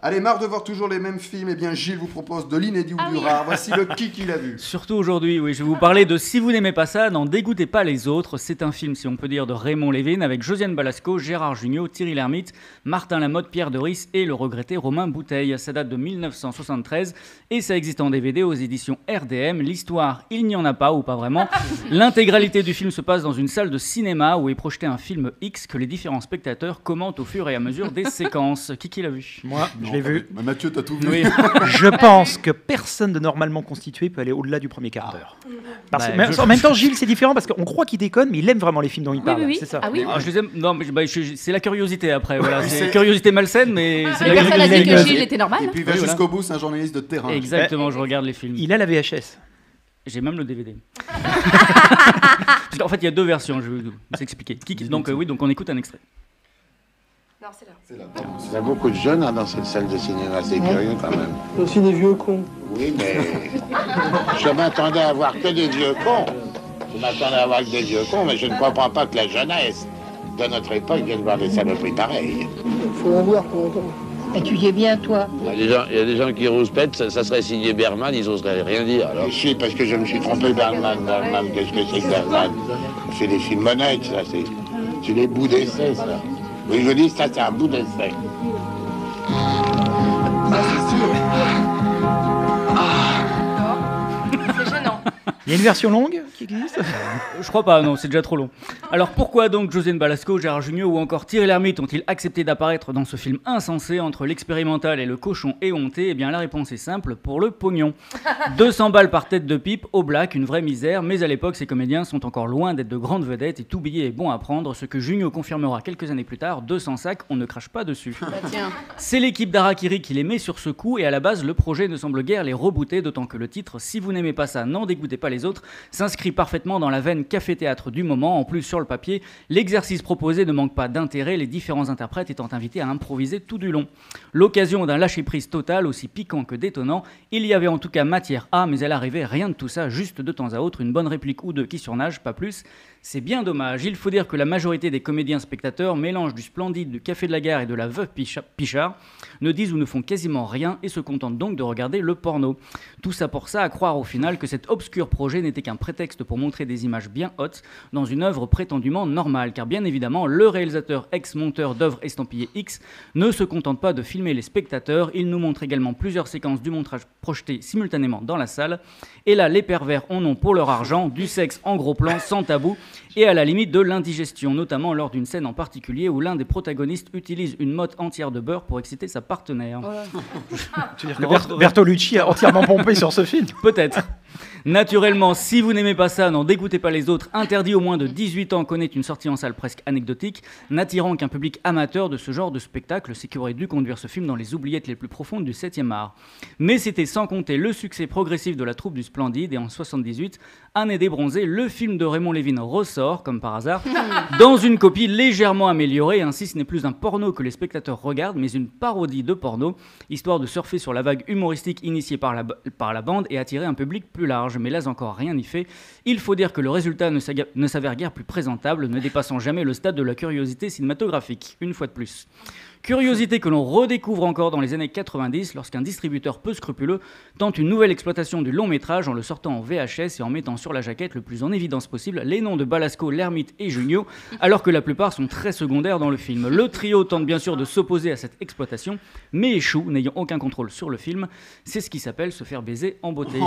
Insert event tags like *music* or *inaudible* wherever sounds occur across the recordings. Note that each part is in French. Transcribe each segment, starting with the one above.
Allez, marre de voir toujours les mêmes films, eh bien Gilles vous propose de l'inédit ou Ah du oui. rare. Voici le qui qui l'a vu. *laughs* Surtout aujourd'hui, oui, je vais vous parler de Si vous n'aimez pas ça, n'en dégoûtez pas les autres. C'est un film, si on peut dire, de Raymond Lévin avec Josiane Balasco, Gérard Jugnot, Thierry Lhermitte, Martin Lamotte, Pierre Doris et le regretté Romain Bouteille. Ça date de 1973 et ça existe en DVD aux éditions RDM. L'histoire, il n'y en a pas ou pas vraiment. *laughs* L'intégralité du film se passe dans une salle de cinéma où est projeté un film X que les différents spectateurs commentent au fur et à mesure des *laughs* séquences. Qui qui l'a vu? Moi, je l'ai vu. Bah, Mathieu, t'as tout vu. Oui. *laughs* Je pense que personne de normalement constitué peut aller au-delà du premier quart d'heure. Parce que- Bah, mais je- En même temps, Gilles, c'est différent parce qu'on croit qu'il déconne, mais il aime vraiment les films dont il Oui, parle. oui, oui. C'est ça. Ah oui. Ah, je les aime. Non, mais je- bah, je- c'est la curiosité après. Voilà, c'est c'est- curiosité malsaine, mais c'est Mais la personne n'a dit curiosité. que il- Gilles était normal. Et puis il va Oui, voilà. jusqu'au bout, c'est un journaliste de terrain. Exactement, je regarde les films. Il a la VHS. J'ai même le DVD. *laughs* Parce qu'en fait, il y a deux versions, je vais vous expliquer. Qui- qui- Donc, euh, oui, donc on écoute un extrait. Non, c'est là. C'est là, pardon. Il y a beaucoup de jeunes hein, dans cette salle de cinéma, c'est curieux quand même. aussi des vieux cons. Oui, mais *laughs* je m'attendais à voir que des vieux cons. Je m'attendais à voir que des vieux cons, mais je ne comprends pas que la jeunesse de notre époque vienne voir des saloperies pareilles. Faut en voir pour entendre. Et tu y es bien, toi Il y a des gens, il y a des gens qui rouspètent, ça, ça serait signé Berman, ils oseraient rien dire. Alors, si, parce que je me suis trompé, Bergman, Bergman, qu'est-ce que c'est que Bergman? C'est des films honnêtes, ça, c'est des bouts d'essai, ça. Oui, je dis, ça, c'est un bout. C'est Il y a une version longue qui existe? Je crois pas, non, c'est déjà trop long. Alors pourquoi donc Josiane Balasco, Gérard Jugnot ou encore Thierry Lhermitte ont-ils accepté d'apparaître dans ce film insensé entre l'expérimental et le cochon éhonté? Eh bien la réponse est simple, pour le pognon. *laughs* 200 balles par tête de pipe, au black, une vraie misère, mais à l'époque ces comédiens sont encore loin d'être de grandes vedettes et tout billet est bon à prendre, ce que Jugnot confirmera quelques années plus tard, 200 sacs, on ne crache pas dessus. Bah. C'est l'équipe d'Arakiri qui les met sur ce coup et à la base le projet ne semble guère les rebooter d'autant que le titre Si vous n'aimez pas ça, n'en dégoûtez pas les autres s'inscrit parfaitement dans la veine café-théâtre du moment. En plus sur le papier, l'exercice proposé ne manque pas d'intérêt, les différents interprètes étant invités à improviser tout du long. L'occasion d'un lâcher-prise total aussi piquant que détonnant, il y avait en tout cas matière à, mais elle arrivait rien de tout ça, juste de temps à autre une bonne réplique ou deux qui surnage, pas plus. C'est bien dommage. Il faut dire que la majorité des comédiens spectateurs mélangent du splendide du Café de la Gare et de la Veuve Picha- Pichard, ne disent ou ne font quasiment rien et se contentent donc de regarder le porno. Tout ça pour ça, à croire au final que cet obscur projet n'était qu'un prétexte pour montrer des images bien hautes dans une œuvre prétendument normale, car bien évidemment, le réalisateur ex-monteur d'œuvres estampillées X ne se contente pas de filmer les spectateurs, il nous montre également plusieurs séquences du montage projeté simultanément dans la salle, et là, les pervers en ont pour leur argent, du sexe en gros plan, sans tabou, et à la limite de l'indigestion, notamment lors d'une scène en particulier où l'un des protagonistes utilise une motte entière de beurre pour exciter sa partenaire. Tu veux dire que Bert- Bertolucci a entièrement pompé sur ce film? Peut-être. Naturellement, si vous n'aimez pas ça, n'en dégoûtez pas les autres. Interdit au moins de 18 ans connaît une sortie en salle presque anecdotique, n'attirant qu'un public amateur de ce genre de spectacle, ce qui aurait dû conduire ce film dans les oubliettes les plus profondes du 7e art. Mais c'était sans compter le succès progressif de la troupe du Splendide, et en 78, Année des bronzés, le film de Raymond Lévin ressort, comme par hasard, *laughs* dans une copie légèrement améliorée. Ainsi, ce n'est plus un porno que les spectateurs regardent, mais une parodie de porno, histoire de surfer sur la vague humoristique initiée par la, par la bande et attirer un public plus large. Mais là encore, rien n'y fait. Il faut dire que le résultat ne ne s'avère guère plus présentable, ne dépassant jamais le stade de la curiosité cinématographique, une fois de plus. Curiosité que l'on redécouvre encore dans les années 90 lorsqu'un distributeur peu scrupuleux tente une nouvelle exploitation du long métrage en le sortant en VHS et en mettant sur la jaquette le plus en évidence possible les noms de Balasco, Lermite et Junio, alors que la plupart sont très secondaires dans le film. Le trio tente bien sûr de s'opposer à cette exploitation, mais échoue, n'ayant aucun contrôle sur le film. C'est ce qui s'appelle se faire baiser en beauté.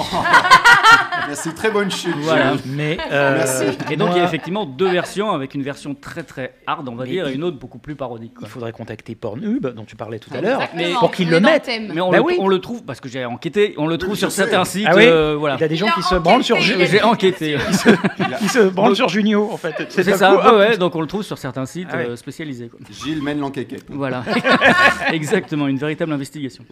*laughs* Merci, très bonne chute. Voilà. Mais euh, Merci. Et donc il y a effectivement deux versions, avec une version très très hard, on va Mais dire, et une autre beaucoup plus parodique. quoi. il faudrait contacter Pornhub, dont tu parlais tout à l'heure, Exactement. pour qu'ils le mettent. Mais on, Bah le, oui. on le trouve, parce que j'ai enquêté, on le trouve je sur sais. certains sites. Ah oui euh, voilà. Il y a des gens qui se branlent sur, enquêté, Ju- il a J'ai enquêté. qui se branlent sur Junio, en fait. C'est ça, coup, ouais, donc on le trouve sur certains sites Ah ouais. euh, spécialisés. quoi. Gilles mène l'enquête. Voilà, *laughs* exactement, une véritable investigation.